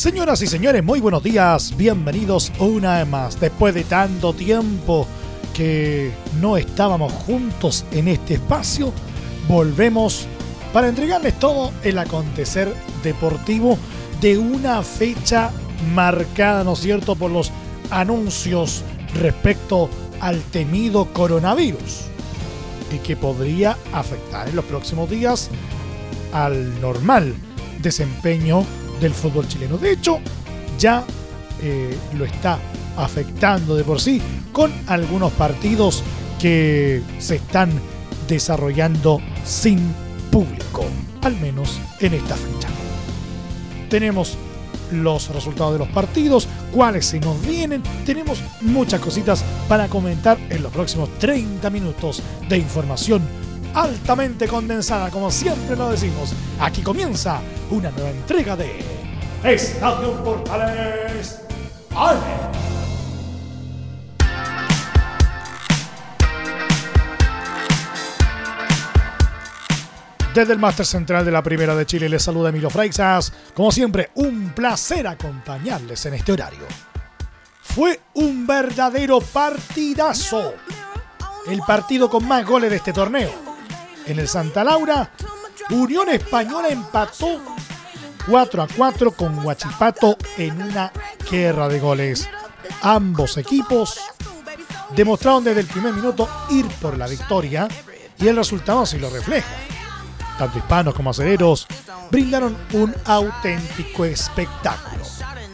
Señoras y señores, muy buenos días. Bienvenidos una vez más. Después de tanto tiempo que no estábamos juntos en este espacio, volvemos para entregarles todo el acontecer deportivo de una fecha marcada, ¿no es cierto?, por los anuncios respecto al temido coronavirus y que podría afectar en los próximos días al normal desempeño del fútbol chileno. De hecho, ya eh, lo está afectando de por sí con algunos partidos que se están desarrollando sin público, al menos en esta fecha. Tenemos los resultados de los partidos, cuáles se nos vienen, tenemos muchas cositas para comentar en los próximos 30 minutos de información altamente condensada, como siempre lo decimos. Aquí comienza una nueva entrega de Estadio Portales Ale. Desde el Máster Central de la Primera de Chile les saluda Emilio Freixas. Como siempre, un placer acompañarles en este horario. Fue un verdadero partidazo. El partido con más goles de este torneo. En el Santa Laura, Unión Española empató 4 a 4 con Huachipato en una guerra de goles. Ambos equipos demostraron desde el primer minuto ir por la victoria y el resultado así lo refleja tanto hispanos como aceleros, brindaron un auténtico espectáculo.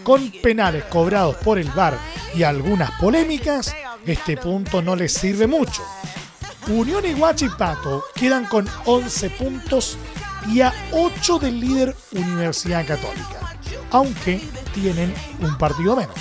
Con penales cobrados por el VAR y algunas polémicas, este punto no les sirve mucho. Unión y Huachipato quedan con 11 puntos y a 8 del líder Universidad Católica, aunque tienen un partido menos.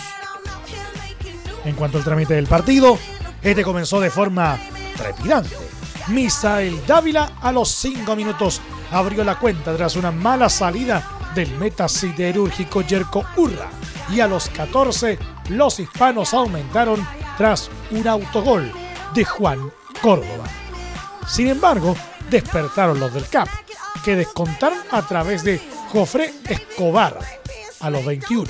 En cuanto al trámite del partido, este comenzó de forma trepidante Misael Dávila a los 5 minutos abrió la cuenta tras una mala salida del meta siderúrgico Yerko Urra. Y a los 14 los hispanos aumentaron tras un autogol de Juan Córdoba. Sin embargo, despertaron los del CAP, que descontaron a través de Jofré Escobar a los 21.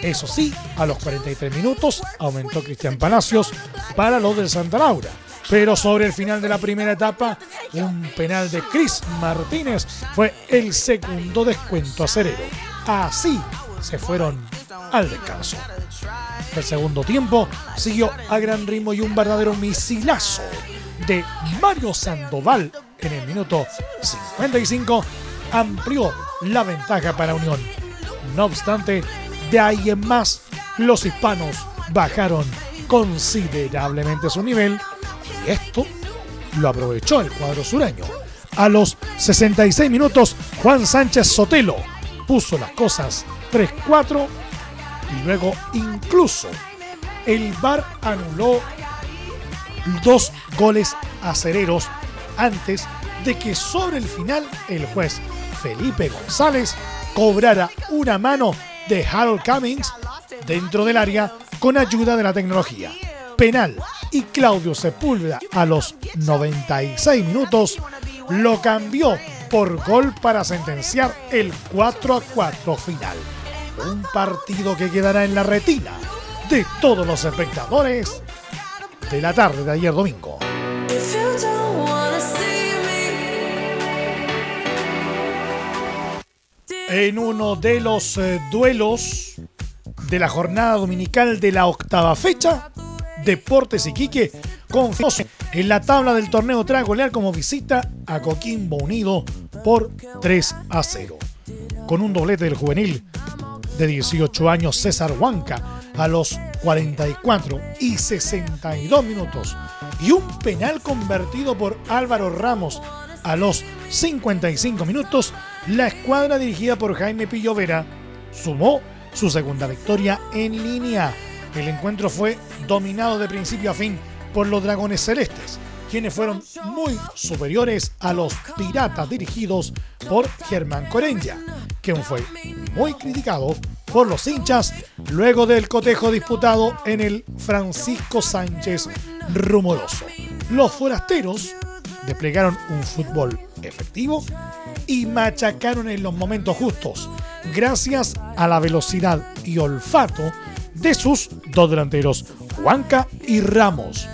Eso sí, a los 43 minutos aumentó Cristian Palacios para los del Santa Laura pero sobre el final de la primera etapa, un penal de Chris Martínez fue el segundo descuento acerero. Así se fueron al descanso. El segundo tiempo siguió a gran ritmo y un verdadero misilazo de Mario Sandoval en el minuto 55 amplió la ventaja para Unión. No obstante, de ahí en más, los hispanos bajaron considerablemente su nivel y esto lo aprovechó el cuadro sureño. A los 66 minutos, Juan Sánchez Sotelo puso las cosas 3-4 y luego incluso el VAR anuló dos goles acereros antes de que sobre el final el juez Felipe González cobrara una mano de Harold Cummings dentro del área con ayuda de la tecnología. Penal y Claudio Sepúlveda a los 96 minutos lo cambió por gol para sentenciar el 4 a 4 final. Un partido que quedará en la retina de todos los espectadores de la tarde de ayer domingo. En uno de los eh, duelos de la jornada dominical de la octava fecha, Deportes Iquique confió en la tabla del torneo tras golear como visita a Coquimbo Unido por 3 a 0. Con un doblete del juvenil de 18 años César Huanca a los 44 y 62 minutos. Y un penal convertido por Álvaro Ramos a los 55 minutos, la escuadra dirigida por Jaime Pillovera sumó su segunda victoria en línea. El encuentro fue dominado de principio a fin por los Dragones Celestes, quienes fueron muy superiores a los Piratas dirigidos por Germán Corenya, quien fue muy criticado por los hinchas luego del cotejo disputado en el Francisco Sánchez Rumoroso. Los forasteros desplegaron un fútbol efectivo y machacaron en los momentos justos, gracias a la velocidad y olfato de sus dos delanteros, Huanca y Ramos,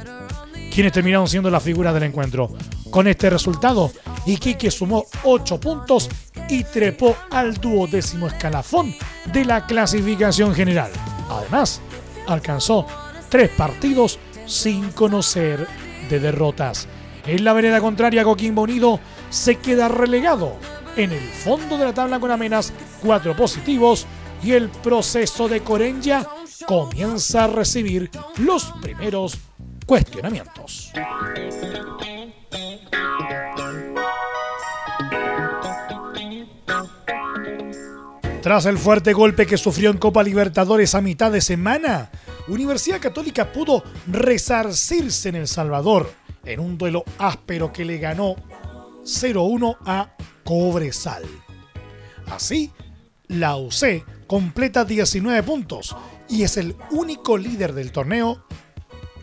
quienes terminaron siendo la figura del encuentro. Con este resultado, Iquique sumó 8 puntos y trepó al duodécimo escalafón de la clasificación general. Además, alcanzó tres partidos sin conocer de derrotas. En la vereda contraria, Coquimbo Unido se queda relegado en el fondo de la tabla con amenas cuatro positivos y el proceso de Corenya comienza a recibir los primeros cuestionamientos. Tras el fuerte golpe que sufrió en Copa Libertadores a mitad de semana, Universidad Católica pudo resarcirse en El Salvador en un duelo áspero que le ganó 0-1 a Cobresal. Así, la UC completa 19 puntos y es el único líder del torneo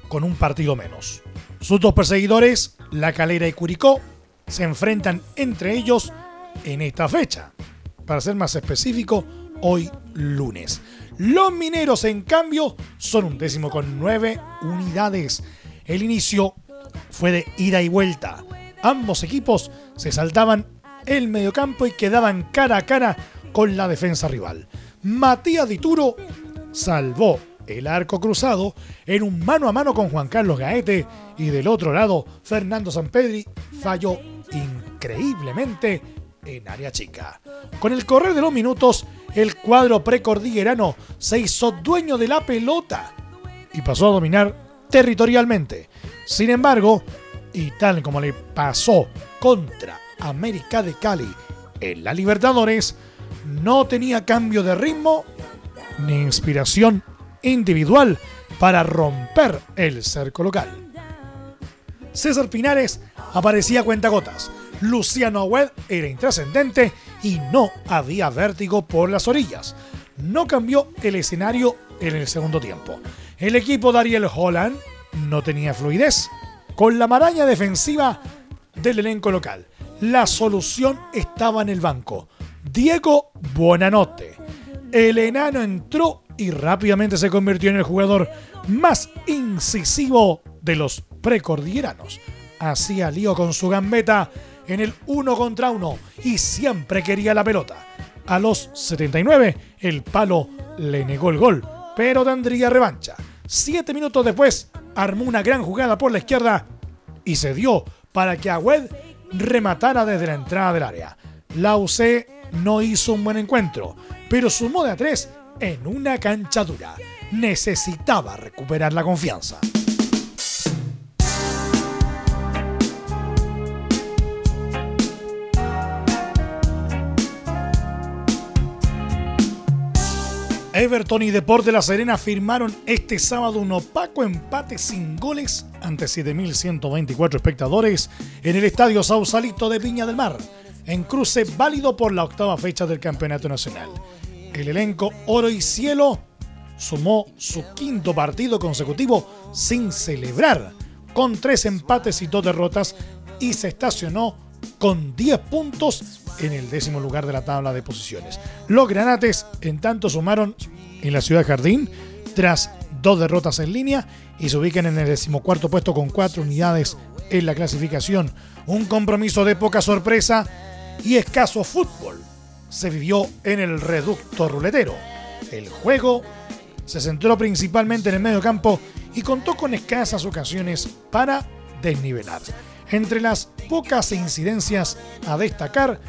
con un partido menos. Sus dos perseguidores, La Calera y Curicó, se enfrentan entre ellos en esta fecha. Para ser más específico, hoy lunes. Los mineros, en cambio, son un décimo con nueve unidades. El inicio fue de ida y vuelta. Ambos equipos se saltaban el mediocampo y quedaban cara a cara con la defensa rival. Matías Dituro salvó el arco cruzado en un mano a mano con Juan Carlos Gaete y del otro lado Fernando Sampedri falló increíblemente en área chica. Con el correr de los minutos, el cuadro precordillerano se hizo dueño de la pelota y pasó a dominar territorialmente. Sin embargo, y tal como le pasó contra América de Cali en la Libertadores, no tenía cambio de ritmo ni inspiración individual para romper el cerco local. César Pinares aparecía cuentagotas. Luciano Agüed era intrascendente y no había vértigo por las orillas. No cambió el escenario en el segundo tiempo. El equipo de Holland no tenía fluidez con la maraña defensiva del elenco local. La solución estaba en el banco. Diego Buenanote. El enano entró y rápidamente se convirtió en el jugador más incisivo de los precordilleranos. Hacía lío con su gambeta en el uno contra uno y siempre quería la pelota. A los 79, el palo le negó el gol, pero tendría revancha. Siete minutos después, armó una gran jugada por la izquierda y se dio para que Agüed rematara desde la entrada del área. La UC no hizo un buen encuentro, pero sumó de a tres en una cancha dura. Necesitaba recuperar la confianza. Everton y Deporte La Serena firmaron este sábado un opaco empate sin goles ante 7.124 espectadores en el Estadio Sausalito de Viña del Mar, en cruce válido por la octava fecha del Campeonato Nacional. El elenco Oro y Cielo sumó su quinto partido consecutivo sin celebrar, con tres empates y dos derrotas, y se estacionó con 10 puntos en el décimo lugar de la tabla de posiciones. Los granates, en tanto, sumaron en la ciudad Jardín tras dos derrotas en línea y se ubican en el decimocuarto puesto con cuatro unidades en la clasificación. Un compromiso de poca sorpresa y escaso fútbol se vivió en el reducto ruletero. El juego se centró principalmente en el medio campo y contó con escasas ocasiones para desnivelar. Entre las pocas incidencias a destacar,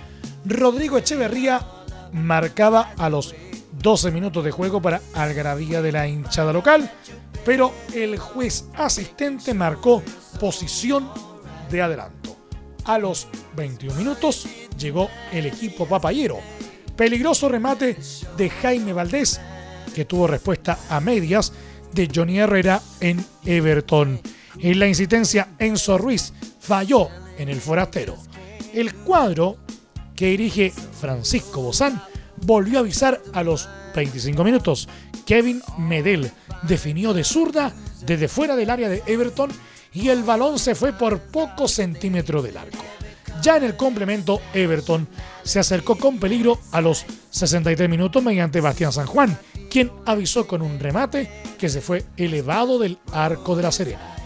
Rodrigo Echeverría marcaba a los 12 minutos de juego para algarabía de la hinchada local, pero el juez asistente marcó posición de adelanto. A los 21 minutos, llegó el equipo papayero. Peligroso remate de Jaime Valdés, que tuvo respuesta a medias de Johnny Herrera en Everton. En la insistencia, Enzo Ruiz falló en el forastero. El cuadro que dirige Francisco Bozán volvió a avisar a los 25 minutos. Kevin Medel definió de zurda desde fuera del área de Everton y el balón se fue por pocos centímetros del arco. Ya en el complemento, Everton se acercó con peligro a los 63 minutos mediante Bastián San Juan, quien avisó con un remate que se fue elevado del arco de la Serena.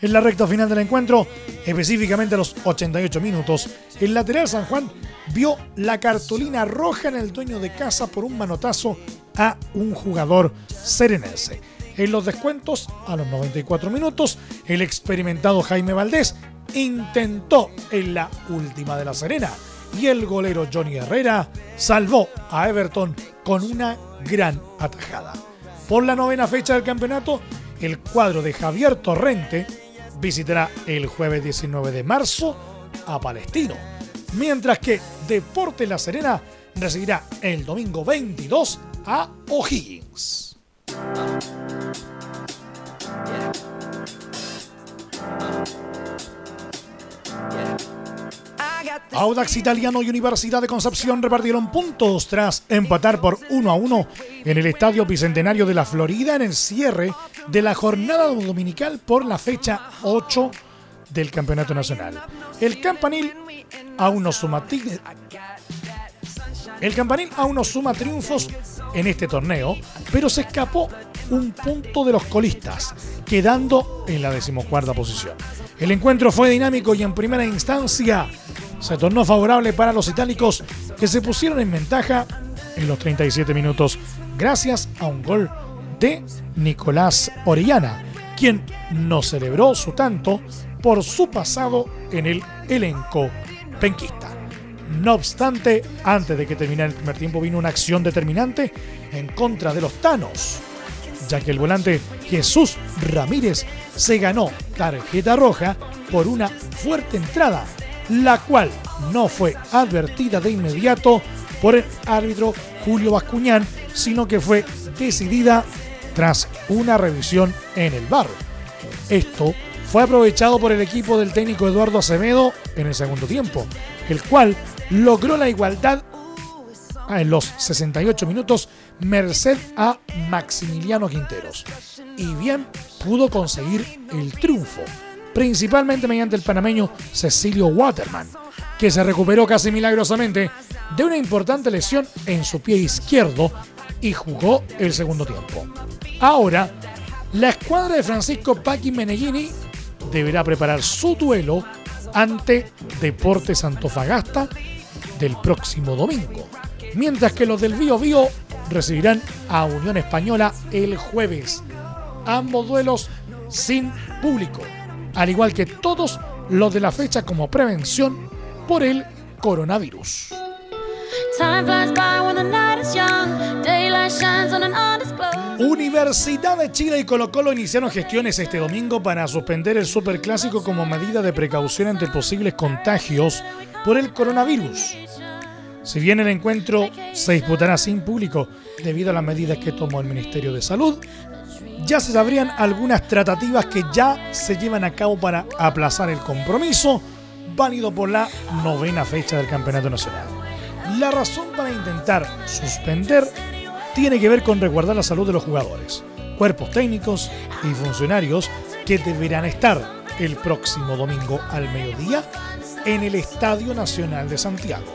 En la recta final del encuentro, específicamente a los 88 minutos, el lateral San Juan vio la cartulina roja en el dueño de casa por un manotazo a un jugador serenense. En los descuentos, a los 94 minutos, el experimentado Jaime Valdés intentó en la última de la Serena y el golero Johnny Herrera salvó a Everton con una gran atajada. Por la novena fecha del campeonato, el cuadro de Javier Torrente visitará el jueves 19 de marzo a Palestino, mientras que Deporte La Serena recibirá el domingo 22 a O'Higgins. Audax Italiano y Universidad de Concepción repartieron puntos tras empatar por 1 a 1 en el Estadio Bicentenario de la Florida en el cierre de la jornada dominical por la fecha 8 del Campeonato Nacional. El campanil aún no suma el campanil aún no suma triunfos en este torneo, pero se escapó un punto de los colistas, quedando en la decimocuarta posición. El encuentro fue dinámico y en primera instancia se tornó favorable para los itálicos que se pusieron en ventaja en los 37 minutos gracias a un gol de Nicolás Orellana, quien no celebró su tanto por su pasado en el elenco penquista. No obstante, antes de que terminara el primer tiempo vino una acción determinante en contra de los Tanos, ya que el volante Jesús Ramírez se ganó tarjeta roja por una fuerte entrada, la cual no fue advertida de inmediato por el árbitro Julio Bascuñán, sino que fue decidida tras una revisión en el bar. Esto fue aprovechado por el equipo del técnico Eduardo Acevedo en el segundo tiempo, el cual logró la igualdad en los 68 minutos merced a Maximiliano Quinteros. Y bien pudo conseguir el triunfo, principalmente mediante el panameño Cecilio Waterman, que se recuperó casi milagrosamente de una importante lesión en su pie izquierdo y jugó el segundo tiempo. Ahora, la escuadra de Francisco Paqui Meneghini deberá preparar su duelo ante Deportes Antofagasta del próximo domingo, mientras que los del Bío Bío recibirán a Unión Española el jueves. Ambos duelos sin público, al igual que todos los de la fecha como prevención por el coronavirus. Universidad de Chile y Colo Colo iniciaron gestiones este domingo para suspender el Superclásico como medida de precaución ante posibles contagios por el coronavirus. Si bien el encuentro se disputará sin público debido a las medidas que tomó el Ministerio de Salud, ya se sabrían algunas tratativas que ya se llevan a cabo para aplazar el compromiso, válido por la novena fecha del Campeonato Nacional. La razón para intentar suspender tiene que ver con resguardar la salud de los jugadores, cuerpos técnicos y funcionarios que deberán estar el próximo domingo al mediodía en el Estadio Nacional de Santiago.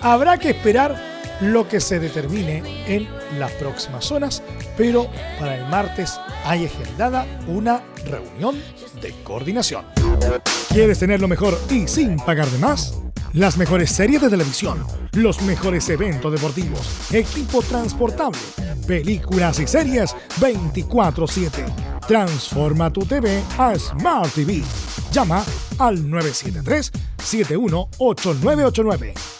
Habrá que esperar lo que se determine en las próximas zonas, pero para el martes hay agendada una reunión de coordinación. ¿Quieres tener lo mejor y sin pagar de más? Las mejores series de televisión, los mejores eventos deportivos, equipo transportable, películas y series 24/7. Transforma tu TV a Smart TV. Llama al 973-718989.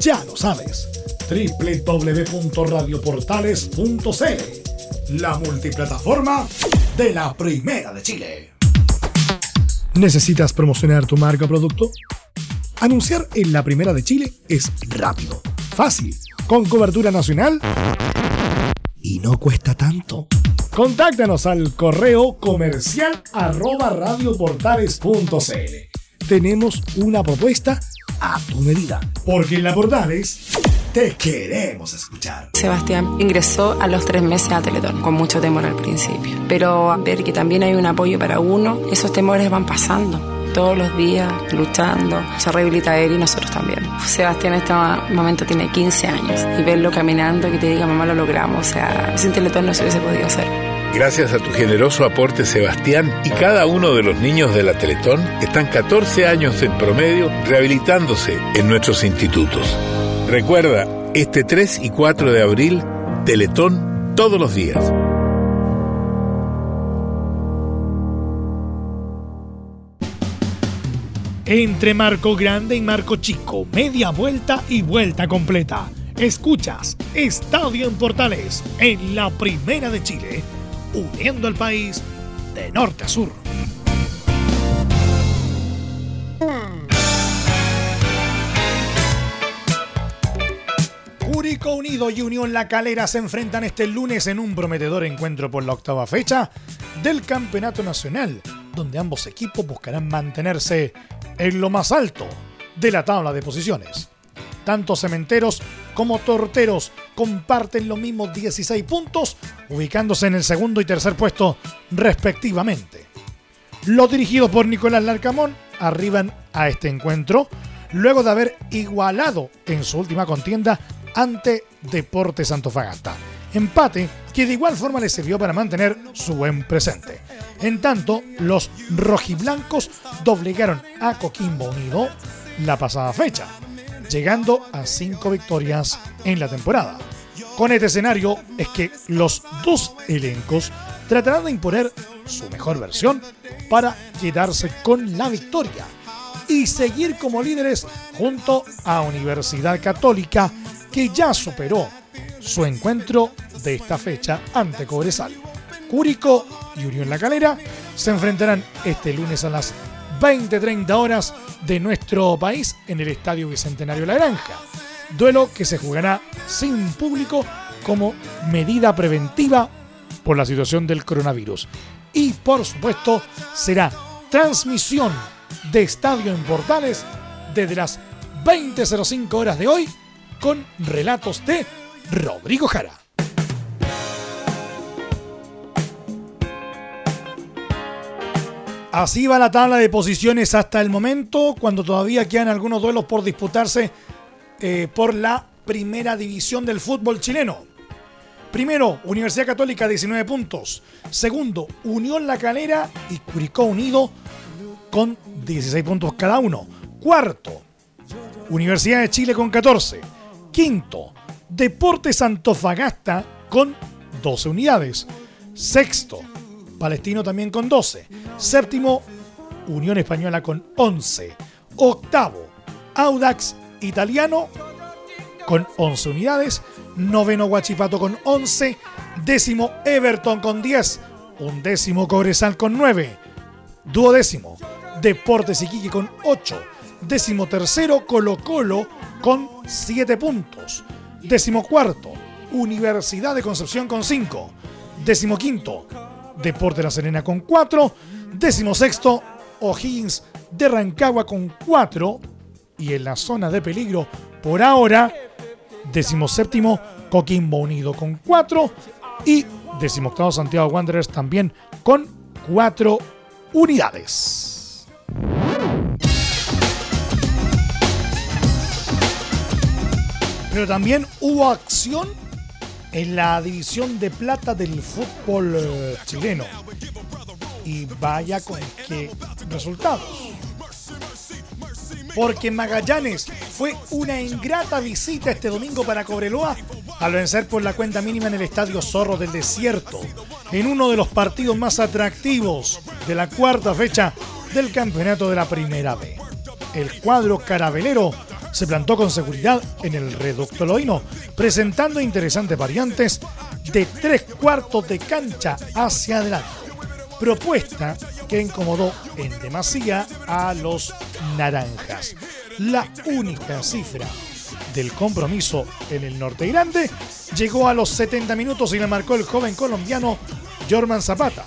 Ya lo sabes, www.radioportales.cl, la multiplataforma de la Primera de Chile. ¿Necesitas promocionar tu marca o producto? Anunciar en la Primera de Chile es rápido, fácil, con cobertura nacional y no cuesta tanto. Contáctanos al correo comercial arroba radioportales.cl. Tenemos una propuesta a tu medida, porque en la Portales te queremos escuchar. Sebastián ingresó a los tres meses a Teletón, con mucho temor al principio. Pero ver que también hay un apoyo para uno, esos temores van pasando todos los días luchando, se rehabilita él y nosotros también. Sebastián en este momento tiene 15 años y verlo caminando y que te diga mamá lo logramos, o sea, sin Teletón no se hubiese podido hacer. Gracias a tu generoso aporte, Sebastián, y cada uno de los niños de la Teletón están 14 años en promedio rehabilitándose en nuestros institutos. Recuerda, este 3 y 4 de abril, Teletón todos los días. Entre Marco Grande y Marco Chico, media vuelta y vuelta completa. Escuchas Estadio en Portales en la Primera de Chile, uniendo al país de norte a sur. Curicó Unido y Unión La Calera se enfrentan este lunes en un prometedor encuentro por la octava fecha del Campeonato Nacional, donde ambos equipos buscarán mantenerse en lo más alto de la tabla de posiciones. Tanto Cementeros como Torteros comparten los mismos 16 puntos, ubicándose en el segundo y tercer puesto respectivamente. Los dirigidos por Nicolás Larcamón arriban a este encuentro luego de haber igualado en su última contienda ante Deportes Antofagasta. Empate que de igual forma le sirvió para mantener su buen presente. En tanto, los rojiblancos doblegaron a Coquimbo Unido la pasada fecha, llegando a cinco victorias en la temporada. Con este escenario es que los dos elencos tratarán de imponer su mejor versión para quedarse con la victoria y seguir como líderes junto a Universidad Católica que ya superó su encuentro de esta fecha ante Cobresal. Cúrico y Unión La Calera se enfrentarán este lunes a las 20-30 horas de nuestro país en el Estadio Bicentenario La Granja. Duelo que se jugará sin público como medida preventiva por la situación del coronavirus. Y por supuesto será transmisión de Estadio en Portales desde las 20.05 horas de hoy con relatos de Rodrigo Jara. Así va la tabla de posiciones hasta el momento, cuando todavía quedan algunos duelos por disputarse eh, por la primera división del fútbol chileno. Primero, Universidad Católica 19 puntos. Segundo, Unión La Calera y Curicó Unido con 16 puntos cada uno. Cuarto, Universidad de Chile con 14. Quinto, Deportes Antofagasta con 12 unidades. Sexto, Palestino también con 12. Séptimo, Unión Española con 11. Octavo, Audax Italiano con 11 unidades. Noveno, Guachipato con 11. Décimo, Everton con 10. Undécimo, Cobresal con 9. Duodécimo, Deportes Iquique con 8. Décimo tercero, Colo Colo con 7 puntos. Décimo cuarto, Universidad de Concepción con 5. Décimo quinto, Deporte La Serena con 4. Décimo sexto, O'Higgins de Rancagua con 4. Y en la zona de peligro, por ahora, décimo séptimo, Coquimbo Unido con 4. Y décimo octavo, Santiago Wanderers también con 4 unidades. Pero también hubo acción en la división de plata del fútbol eh, chileno. Y vaya con qué resultados. porque Magallanes fue una ingrata visita este domingo para Cobreloa al vencer por la cuenta mínima en el Estadio Zorro del Desierto, en uno de los partidos más atractivos de la cuarta fecha del campeonato de la Primera B. El cuadro carabelero se plantó con seguridad en el reducto loino, presentando interesantes variantes de tres cuartos de cancha hacia adelante. Propuesta que incomodó en demasía a los naranjas. La única cifra del compromiso en el norte grande llegó a los 70 minutos y la marcó el joven colombiano Jorman Zapata,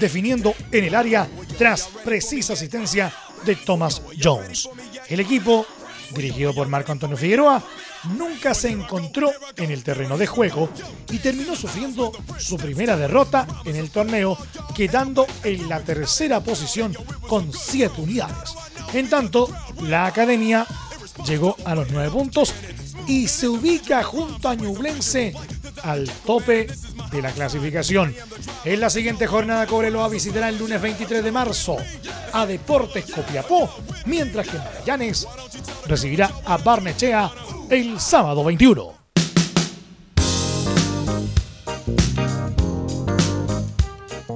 definiendo en el área tras precisa asistencia de Thomas Jones. El equipo, dirigido por Marco Antonio Figueroa, nunca se encontró en el terreno de juego y terminó sufriendo su primera derrota en el torneo, quedando en la tercera posición con 7 unidades. En tanto, la academia llegó a los 9 puntos y se ubica junto a Ñublense al tope de la clasificación. En la siguiente jornada Cobreloa visitará el lunes 23 de marzo a Deportes Copiapó, mientras que Magallanes recibirá a Barnechea el sábado 21.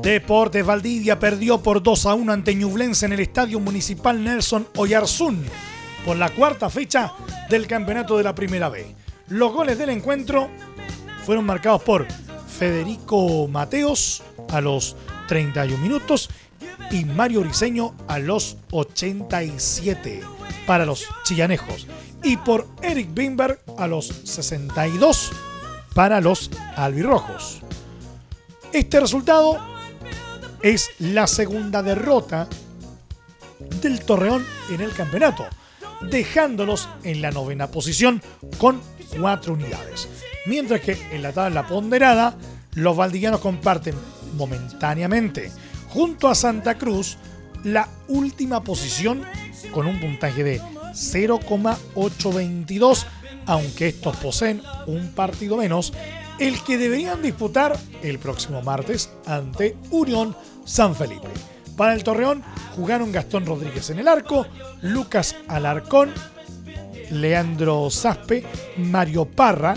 Deportes Valdivia perdió por 2 a 1 ante Ñublense en el Estadio Municipal Nelson Oyarzún por la cuarta fecha del campeonato de la Primera B. Los goles del encuentro fueron marcados por Federico Mateos a los 31 minutos y Mario Briseño a los 87 para los chillanejos y por Eric Bimberg a los 62 para los albirrojos. Este resultado es la segunda derrota del Torreón en el campeonato, dejándolos en la novena posición con cuatro unidades. Mientras que en la tabla ponderada, los valdivianos comparten momentáneamente junto a Santa Cruz la última posición con un puntaje de 0,822, aunque estos poseen un partido menos, el que deberían disputar el próximo martes ante Unión San Felipe. Para el Torreón jugaron Gastón Rodríguez en el arco, Lucas Alarcón, Leandro Zaspe, Mario Parra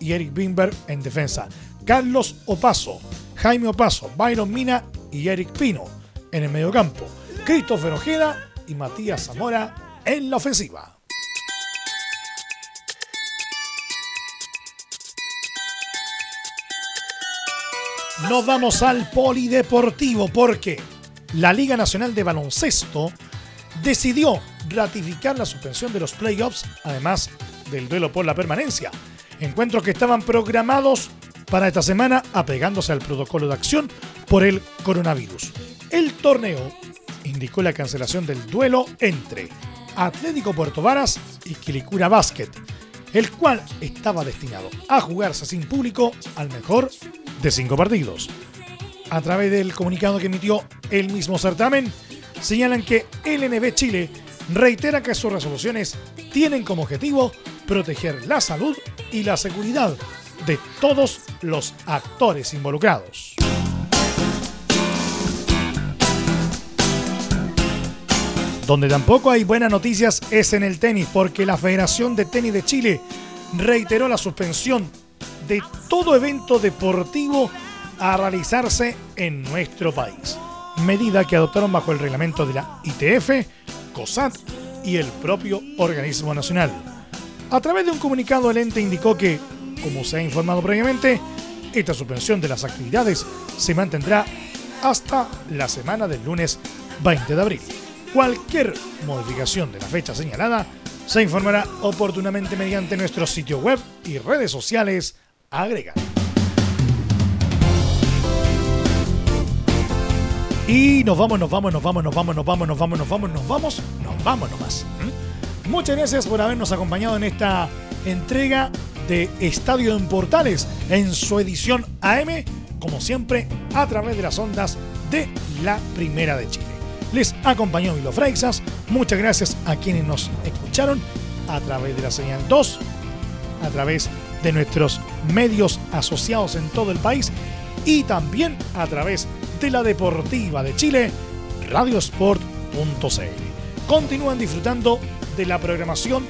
y Eric Bimber en defensa. Carlos Opaso, Jaime Opaso, Byron Mina y Eric Pino en el mediocampo. Christopher Ojeda y Matías Zamora en la ofensiva. Nos vamos al polideportivo porque la Liga Nacional de Baloncesto decidió ratificar la suspensión de los playoffs, además del duelo por la permanencia. Encuentros que estaban programados para esta semana apegándose al protocolo de acción por el coronavirus. El torneo indicó la cancelación del duelo entre Atlético Puerto Varas y Quilicura Basket, el cual estaba destinado a jugarse sin público al mejor de cinco partidos. A través del comunicado que emitió el mismo certamen, señalan que LNB Chile reitera que sus resoluciones tienen como objetivo proteger la salud y la seguridad de todos los actores involucrados. Donde tampoco hay buenas noticias es en el tenis, porque la Federación de Tenis de Chile reiteró la suspensión de todo evento deportivo a realizarse en nuestro país. Medida que adoptaron bajo el reglamento de la ITF, COSAT y el propio organismo nacional. A través de un comunicado el ente indicó que, como se ha informado previamente, esta suspensión de las actividades se mantendrá hasta la semana del lunes 20 de abril. Cualquier modificación de la fecha señalada se informará oportunamente mediante nuestro sitio web y redes sociales agrega. Y nos vamos, nos vamos, nos vamos, nos vamos, nos vamos, nos vamos, nos vamos, nos vamos, nos vamos nomás. Muchas gracias por habernos acompañado en esta entrega de Estadio en Portales en su edición AM, como siempre, a través de las ondas de la Primera de Chile. Les acompañó Milo Freixas. Muchas gracias a quienes nos escucharon a través de la señal 2, a través de nuestros medios asociados en todo el país y también a través de la Deportiva de Chile, radiosport.cl. Continúan disfrutando de la programación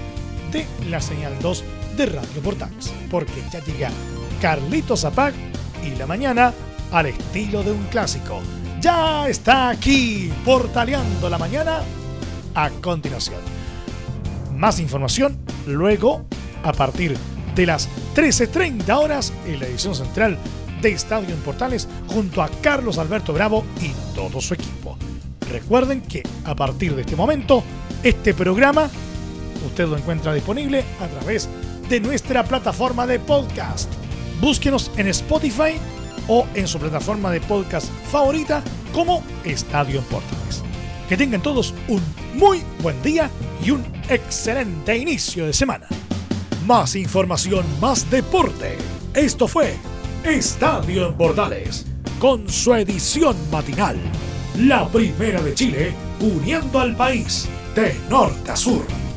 de la señal 2 de Radio Portales. Porque ya llega Carlito Zapag y la mañana al estilo de un clásico. Ya está aquí, portaleando la mañana a continuación. Más información luego a partir de las 13.30 horas en la edición central de Estadio en Portales junto a Carlos Alberto Bravo y todo su equipo. Recuerden que a partir de este momento, este programa usted lo encuentra disponible a través de nuestra plataforma de podcast. Búsquenos en Spotify o en su plataforma de podcast favorita como Estadio en Portales. Que tengan todos un muy buen día y un excelente inicio de semana. Más información, más deporte. Esto fue Estadio en Portales, con su edición matinal. La primera de Chile, uniendo al país de norte a sur.